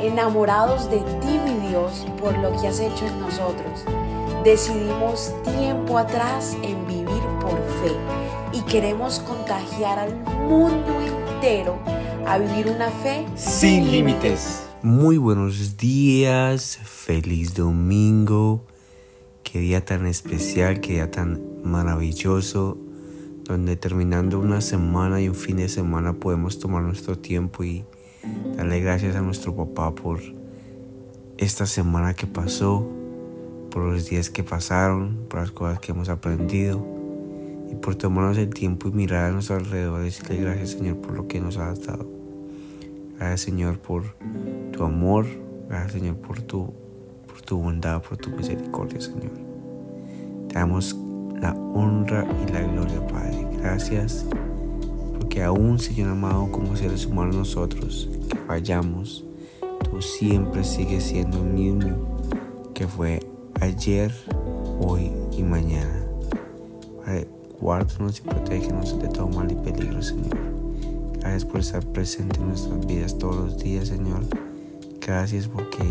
enamorados de ti, mi Dios, por lo que has hecho en nosotros. Decidimos tiempo atrás en vivir por fe y queremos contagiar al mundo entero a vivir una fe sin límites. Muy buenos días, feliz domingo, qué día tan especial, qué día tan maravilloso, donde terminando una semana y un fin de semana podemos tomar nuestro tiempo y darle gracias a nuestro papá por esta semana que pasó, por los días que pasaron, por las cosas que hemos aprendido y por tomarnos el tiempo y mirar a nuestro alrededor y decirle gracias Señor por lo que nos has dado. Gracias Señor por tu amor, gracias Señor por tu, por tu bondad, por tu misericordia Señor. Te damos la honra y la gloria Padre. Gracias porque aún Señor amado como seres humanos nosotros que fallamos, tú siempre sigues siendo el mismo que fue ayer, hoy y mañana. Padre, Guárdanos y protégenos de todo mal y peligro, Señor. Gracias por estar presente en nuestras vidas todos los días, Señor. Gracias porque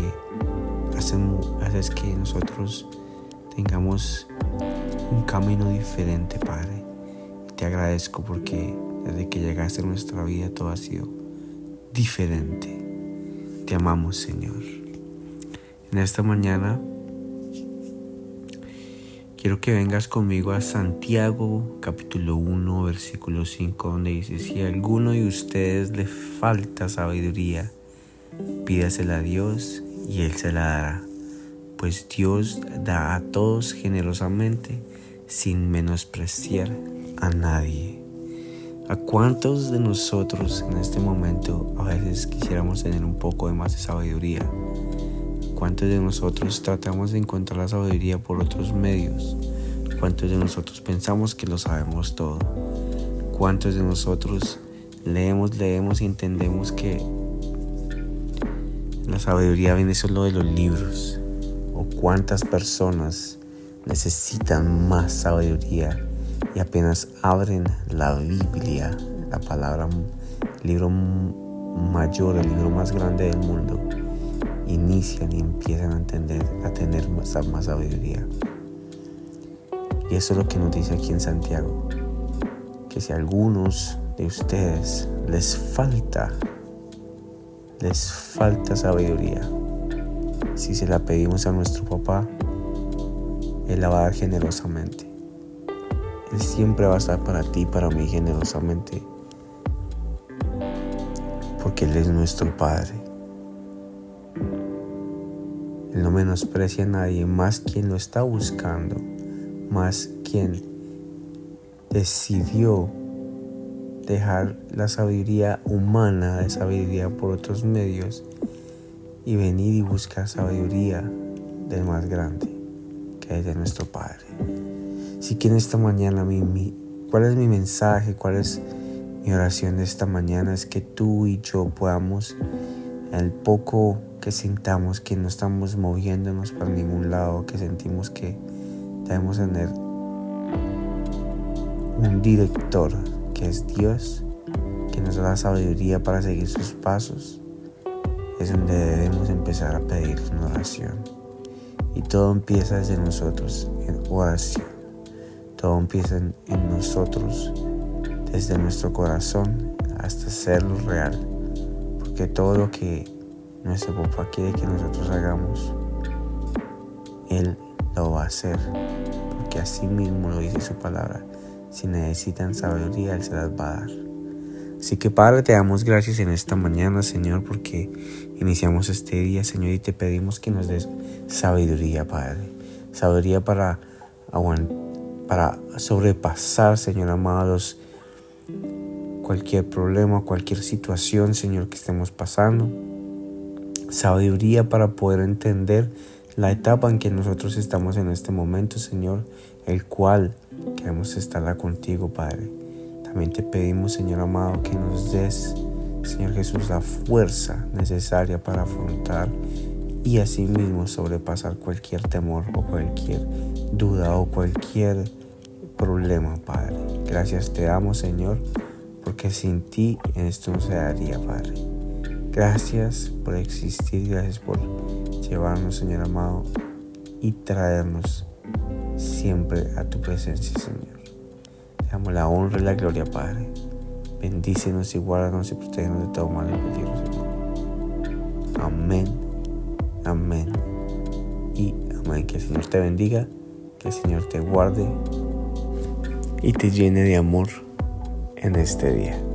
haces que nosotros tengamos un camino diferente, Padre. te agradezco porque desde que llegaste a nuestra vida todo ha sido diferente. Te amamos, Señor. En esta mañana Quiero que vengas conmigo a Santiago capítulo 1 versículo 5 donde dice, si a alguno de ustedes le falta sabiduría, pídasela a Dios y Él se la dará, pues Dios da a todos generosamente sin menospreciar a nadie. ¿A cuántos de nosotros en este momento a veces quisiéramos tener un poco de más de sabiduría? ¿Cuántos de nosotros tratamos de encontrar la sabiduría por otros medios? ¿Cuántos de nosotros pensamos que lo sabemos todo? ¿Cuántos de nosotros leemos, leemos y entendemos que la sabiduría viene solo de los libros? ¿O cuántas personas necesitan más sabiduría y apenas abren la Biblia, la palabra, el libro mayor, el libro más grande del mundo? inician y empiezan a entender, a tener más, sabiduría. Y eso es lo que nos dice aquí en Santiago, que si a algunos de ustedes les falta, les falta sabiduría, si se la pedimos a nuestro papá, Él la va a dar generosamente. Él siempre va a estar para ti, para mí generosamente, porque Él es nuestro Padre. Él no menosprecia a nadie, más quien lo está buscando, más quien decidió dejar la sabiduría humana de sabiduría por otros medios y venir y buscar sabiduría del más grande, que es de nuestro Padre. Así que en esta mañana, mi, ¿cuál es mi mensaje? ¿Cuál es mi oración de esta mañana? Es que tú y yo podamos, el poco que sintamos que no estamos moviéndonos para ningún lado, que sentimos que debemos tener un director que es Dios, que nos da la sabiduría para seguir sus pasos, es donde debemos empezar a pedir una oración. Y todo empieza desde nosotros, en oración. Todo empieza en, nosotros, desde nuestro corazón hasta hacerlo real. Porque todo lo que nuestro papá quiere que nosotros hagamos, Él lo va a hacer, porque así mismo lo dice su palabra. Si necesitan sabiduría, Él se las va a dar. Así que Padre, te damos gracias en esta mañana, Señor, porque iniciamos este día, Señor, y te pedimos que nos des sabiduría, Padre. Sabiduría para, para sobrepasar, Señor amados, cualquier problema, cualquier situación, Señor, que estemos pasando sabiduría para poder entender la etapa en que nosotros estamos en este momento, Señor, el cual queremos estar contigo, Padre. También te pedimos, Señor amado, que nos des, Señor Jesús, la fuerza necesaria para afrontar y asimismo sobrepasar cualquier temor o cualquier duda o cualquier problema, Padre. Gracias te damos, Señor, porque sin ti esto no se daría, Padre. Gracias por existir, gracias por llevarnos, Señor amado, y traernos siempre a tu presencia, Señor. Te damos la honra y la gloria, Padre. Bendícenos y guárdanos y protégenos de todo mal y peligro, Señor. Amén, amén y amén. Que el Señor te bendiga, que el Señor te guarde y te llene de amor en este día.